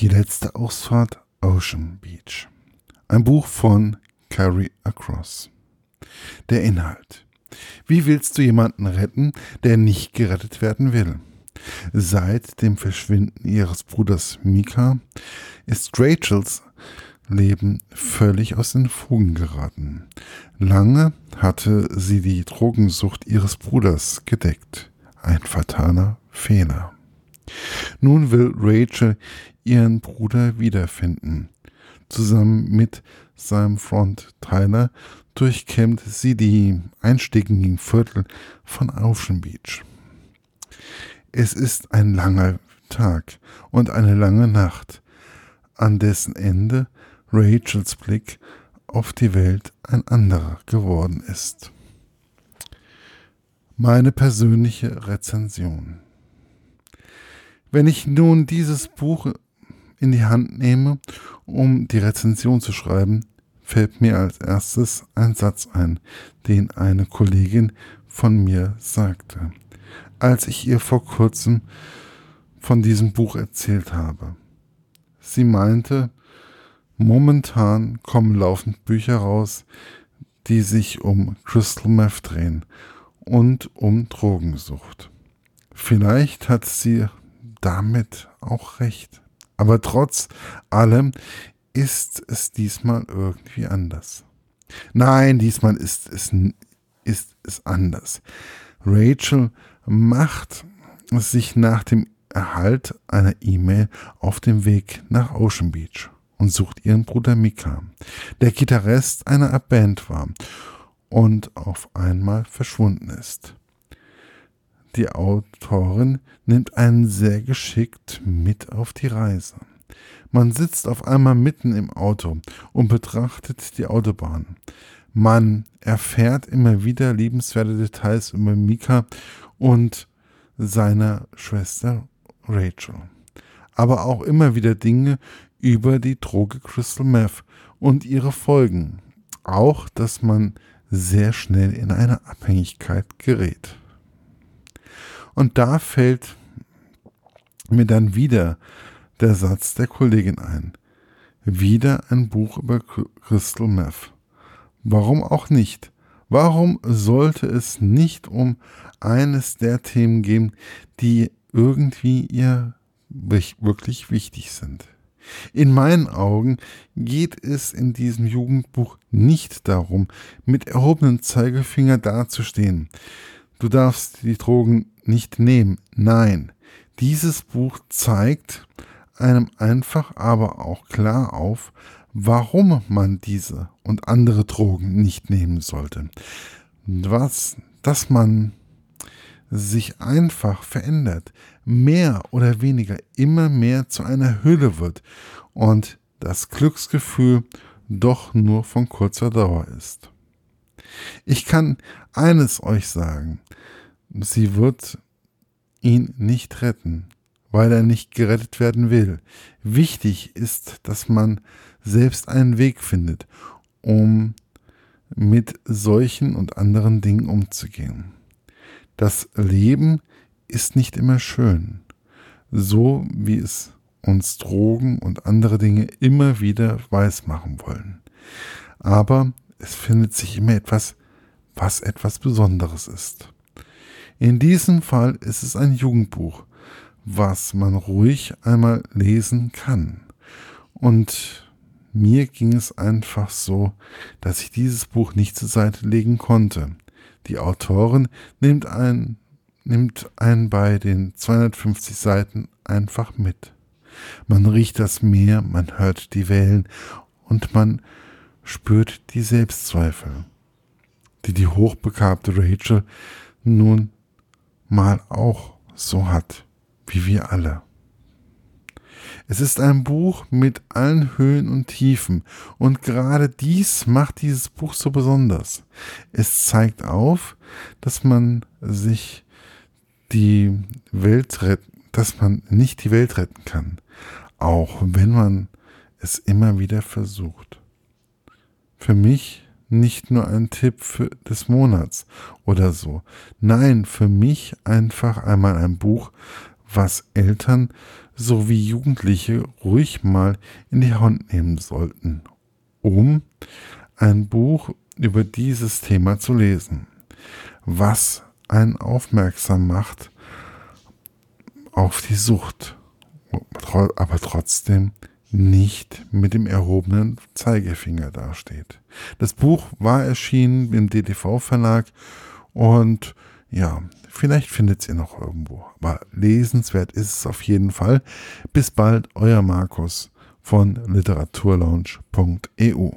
Die letzte Ausfahrt Ocean Beach. Ein Buch von Carrie Across. Der Inhalt. Wie willst du jemanden retten, der nicht gerettet werden will? Seit dem Verschwinden ihres Bruders Mika ist Rachels Leben völlig aus den Fugen geraten. Lange hatte sie die Drogensucht ihres Bruders gedeckt. Ein fataler Fehler. Nun will Rachel ihren Bruder wiederfinden. Zusammen mit seinem Freund Tyler durchkämmt sie die einstiegigen Viertel von Ocean Beach. Es ist ein langer Tag und eine lange Nacht, an dessen Ende Rachels Blick auf die Welt ein anderer geworden ist. Meine persönliche Rezension. Wenn ich nun dieses Buch in die Hand nehme, um die Rezension zu schreiben, fällt mir als erstes ein Satz ein, den eine Kollegin von mir sagte, als ich ihr vor kurzem von diesem Buch erzählt habe. Sie meinte, momentan kommen laufend Bücher raus, die sich um Crystal Meth drehen und um Drogensucht. Vielleicht hat sie damit auch recht. Aber trotz allem ist es diesmal irgendwie anders. Nein, diesmal ist es, ist es anders. Rachel macht sich nach dem Erhalt einer E-Mail auf dem Weg nach Ocean Beach und sucht ihren Bruder Mika, der Gitarrist einer Band war und auf einmal verschwunden ist. Die Autorin nimmt einen sehr geschickt mit auf die Reise. Man sitzt auf einmal mitten im Auto und betrachtet die Autobahn. Man erfährt immer wieder liebenswerte Details über Mika und seiner Schwester Rachel. Aber auch immer wieder Dinge über die Droge Crystal Meth und ihre Folgen. Auch, dass man sehr schnell in eine Abhängigkeit gerät. Und da fällt mir dann wieder der Satz der Kollegin ein. Wieder ein Buch über Crystal Meth. Warum auch nicht? Warum sollte es nicht um eines der Themen gehen, die irgendwie ihr wirklich wichtig sind? In meinen Augen geht es in diesem Jugendbuch nicht darum, mit erhobenem Zeigefinger dazustehen. Du darfst die Drogen nicht nehmen. Nein, dieses Buch zeigt einem einfach aber auch klar auf, warum man diese und andere Drogen nicht nehmen sollte. Was, dass man sich einfach verändert, mehr oder weniger immer mehr zu einer Hülle wird und das Glücksgefühl doch nur von kurzer Dauer ist. Ich kann eines euch sagen, sie wird ihn nicht retten, weil er nicht gerettet werden will. Wichtig ist, dass man selbst einen Weg findet, um mit solchen und anderen Dingen umzugehen. Das Leben ist nicht immer schön, so wie es uns Drogen und andere Dinge immer wieder weismachen wollen. Aber es findet sich immer etwas, was etwas Besonderes ist. In diesem Fall ist es ein Jugendbuch, was man ruhig einmal lesen kann. Und mir ging es einfach so, dass ich dieses Buch nicht zur Seite legen konnte. Die Autorin nimmt einen, nimmt einen bei den 250 Seiten einfach mit. Man riecht das Meer, man hört die Wellen und man spürt die Selbstzweifel, die die hochbegabte Rachel nun mal auch so hat, wie wir alle. Es ist ein Buch mit allen Höhen und Tiefen und gerade dies macht dieses Buch so besonders. Es zeigt auf, dass man sich die Welt retten, dass man nicht die Welt retten kann, auch wenn man es immer wieder versucht. Für mich nicht nur ein Tipp für, des Monats oder so. Nein, für mich einfach einmal ein Buch, was Eltern sowie Jugendliche ruhig mal in die Hand nehmen sollten, um ein Buch über dieses Thema zu lesen, was einen aufmerksam macht auf die Sucht, aber trotzdem nicht mit dem erhobenen Zeigefinger dasteht. Das Buch war erschienen im DTV-Verlag und ja, vielleicht findet ihr noch irgendwo. Aber lesenswert ist es auf jeden Fall. Bis bald, euer Markus von literaturlaunch.eu.